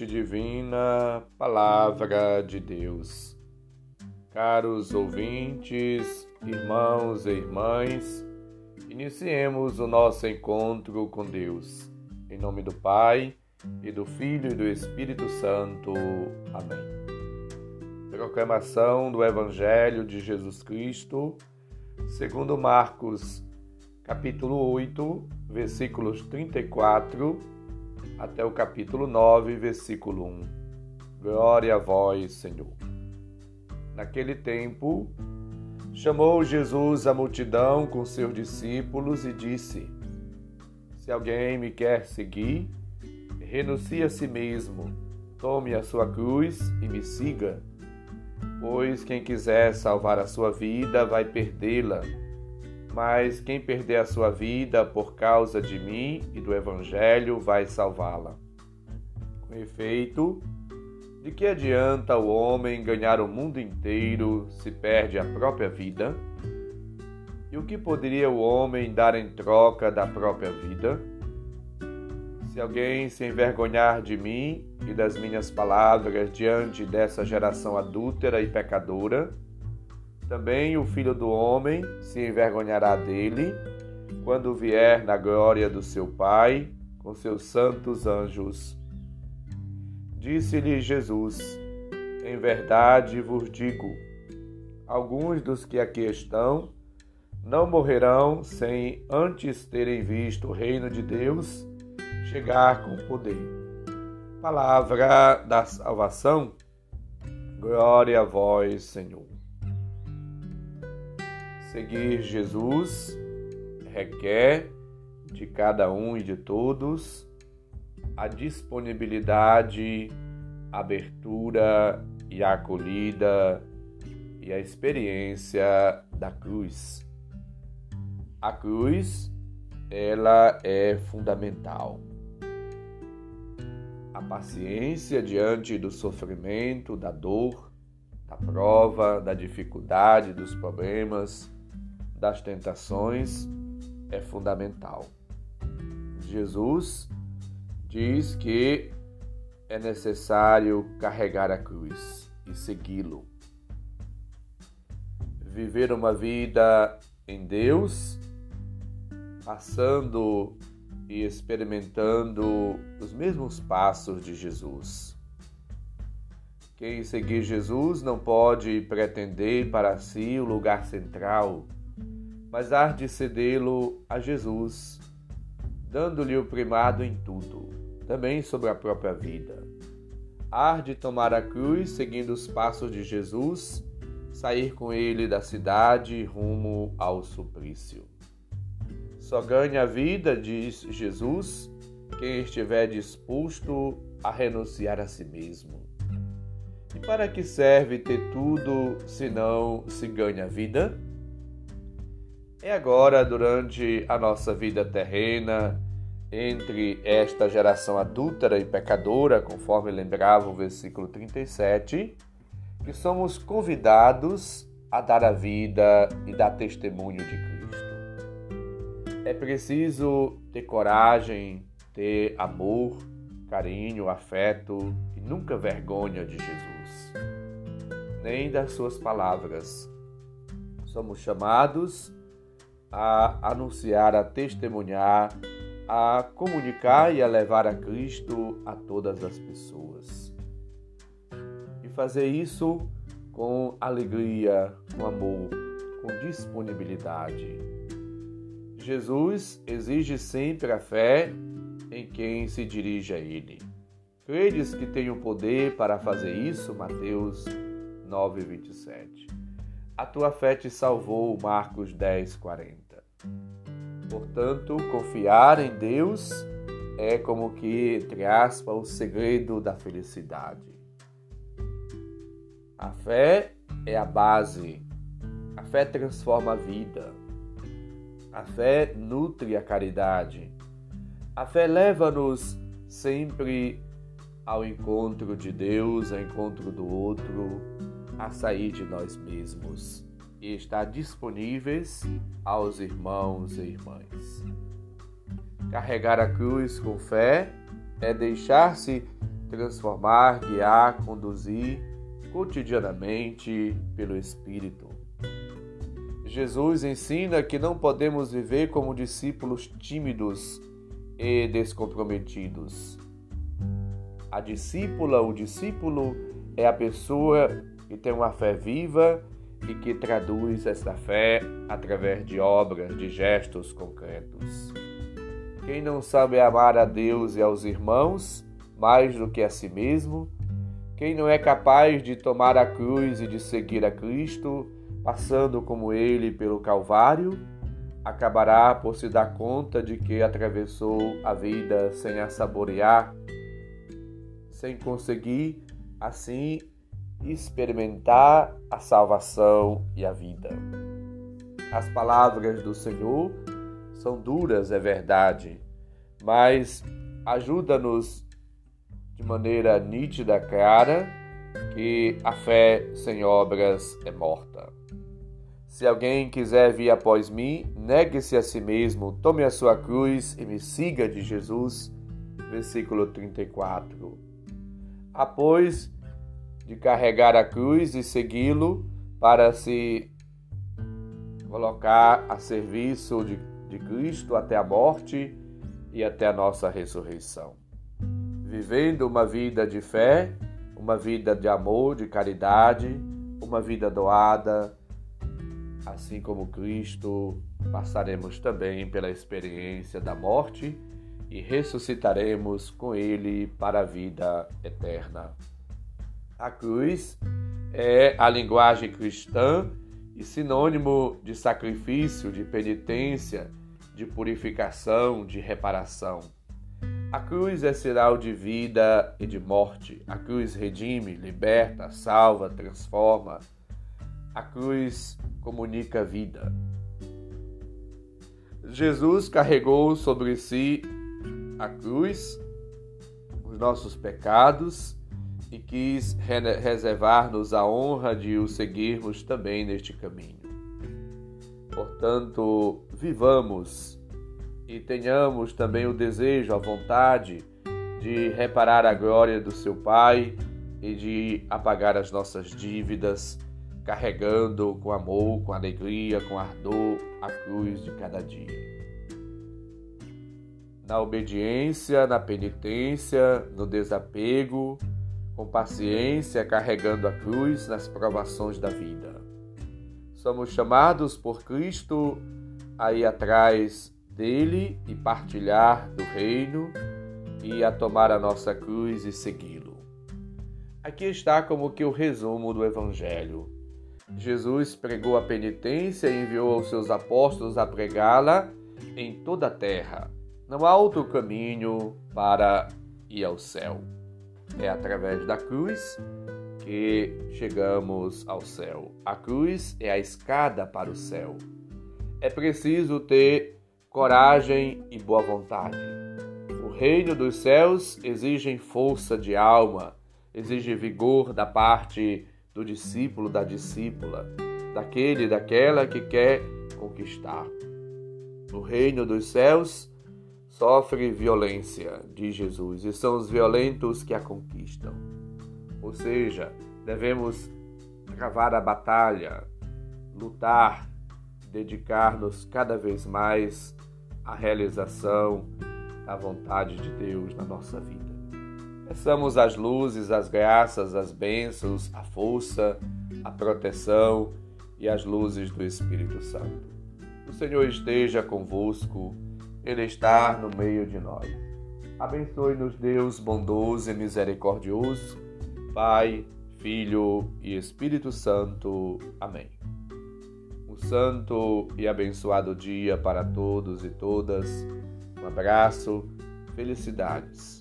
Semente Divina, Palavra de Deus. Caros ouvintes, irmãos e irmãs, iniciemos o nosso encontro com Deus. Em nome do Pai, e do Filho e do Espírito Santo. Amém. Proclamação do Evangelho de Jesus Cristo, segundo Marcos, capítulo 8, versículos 34 até o capítulo 9, versículo 1. Glória a vós, Senhor. Naquele tempo, chamou Jesus a multidão com seus discípulos e disse: Se alguém me quer seguir, renuncie a si mesmo, tome a sua cruz e me siga. Pois quem quiser salvar a sua vida vai perdê-la mas quem perder a sua vida por causa de mim e do Evangelho vai salvá-la. Com efeito, de que adianta o homem ganhar o mundo inteiro se perde a própria vida? E o que poderia o homem dar em troca da própria vida? Se alguém se envergonhar de mim e das minhas palavras diante dessa geração adúltera e pecadora, também o filho do homem se envergonhará dele quando vier na glória do seu Pai com seus santos anjos. Disse-lhe Jesus: Em verdade vos digo, alguns dos que aqui estão não morrerão sem antes terem visto o reino de Deus chegar com poder. Palavra da salvação. Glória a vós, Senhor. Seguir Jesus requer de cada um e de todos a disponibilidade, a abertura e a acolhida e a experiência da cruz. A cruz, ela é fundamental. A paciência diante do sofrimento, da dor, da prova, da dificuldade, dos problemas, das tentações é fundamental. Jesus diz que é necessário carregar a cruz e segui-lo. Viver uma vida em Deus, passando e experimentando os mesmos passos de Jesus. Quem seguir Jesus não pode pretender para si o lugar central mas há de cedê-lo a Jesus, dando-lhe o primado em tudo, também sobre a própria vida. Há de tomar a cruz, seguindo os passos de Jesus, sair com ele da cidade rumo ao suplício. Só ganha a vida, diz Jesus, quem estiver disposto a renunciar a si mesmo. E para que serve ter tudo se não se ganha a vida? É agora, durante a nossa vida terrena, entre esta geração adúltera e pecadora, conforme lembrava o versículo 37, que somos convidados a dar a vida e dar testemunho de Cristo. É preciso ter coragem, ter amor, carinho, afeto e nunca vergonha de Jesus, nem das suas palavras. Somos chamados a anunciar, a testemunhar, a comunicar e a levar a Cristo a todas as pessoas. E fazer isso com alegria, com amor, com disponibilidade. Jesus exige sempre a fé em quem se dirige a Ele. Credes que tenho poder para fazer isso? Mateus 9, 27. A tua fé te salvou, Marcos 10, 40. Portanto, confiar em Deus é como que, entre aspas, o segredo da felicidade. A fé é a base. A fé transforma a vida. A fé nutre a caridade. A fé leva-nos sempre ao encontro de Deus, ao encontro do outro, a sair de nós mesmos e estar disponíveis aos irmãos e irmãs. Carregar a cruz com fé é deixar-se transformar, guiar, conduzir cotidianamente pelo Espírito. Jesus ensina que não podemos viver como discípulos tímidos e descomprometidos. A discípula, o discípulo, é a pessoa que tem uma fé viva e que traduz essa fé através de obras, de gestos concretos. Quem não sabe amar a Deus e aos irmãos mais do que a si mesmo, quem não é capaz de tomar a cruz e de seguir a Cristo, passando como ele pelo Calvário, acabará por se dar conta de que atravessou a vida sem a saborear, sem conseguir, assim, experimentar a salvação e a vida. As palavras do Senhor são duras, é verdade, mas ajuda-nos de maneira nítida, clara, que a fé sem obras é morta. Se alguém quiser vir após mim, negue-se a si mesmo, tome a sua cruz e me siga de Jesus. Versículo 34. Após de carregar a cruz e segui-lo para se colocar a serviço de de Cristo até a morte e até a nossa ressurreição. Vivendo uma vida de fé, uma vida de amor, de caridade, uma vida doada, assim como Cristo, passaremos também pela experiência da morte e ressuscitaremos com Ele para a vida eterna. A cruz é a linguagem cristã e sinônimo de sacrifício, de penitência, de purificação, de reparação. A cruz é sinal de vida e de morte. A cruz redime, liberta, salva, transforma. A cruz comunica vida. Jesus carregou sobre si a cruz, os nossos pecados e quis reservar-nos a honra de o seguirmos também neste caminho. Portanto, vivamos e tenhamos também o desejo, a vontade de reparar a glória do seu Pai e de apagar as nossas dívidas, carregando com amor, com alegria, com ardor a cruz de cada dia. Na obediência, na penitência, no desapego, com paciência, carregando a cruz nas provações da vida. Somos chamados por Cristo a ir atrás dele e partilhar do reino e a tomar a nossa cruz e segui-lo. Aqui está como que o resumo do evangelho. Jesus pregou a penitência e enviou os seus apóstolos a pregá-la em toda a terra. Não há outro caminho para ir ao céu. É através da cruz que chegamos ao céu. A cruz é a escada para o céu. É preciso ter coragem e boa vontade. O reino dos céus exige força de alma, exige vigor da parte do discípulo, da discípula, daquele, daquela que quer conquistar. O reino dos céus sofre violência, diz Jesus, e são os violentos que a conquistam. Ou seja, devemos travar a batalha, lutar, dedicar-nos cada vez mais à realização da vontade de Deus na nossa vida. Peçamos as luzes, as graças, as bênçãos, a força, a proteção e as luzes do Espírito Santo. O Senhor esteja convosco, Ele está no meio de nós. Abençoe-nos, Deus bondoso e misericordioso, Pai, Filho e Espírito Santo. Amém. Um santo e abençoado dia para todos e todas. Um abraço, felicidades.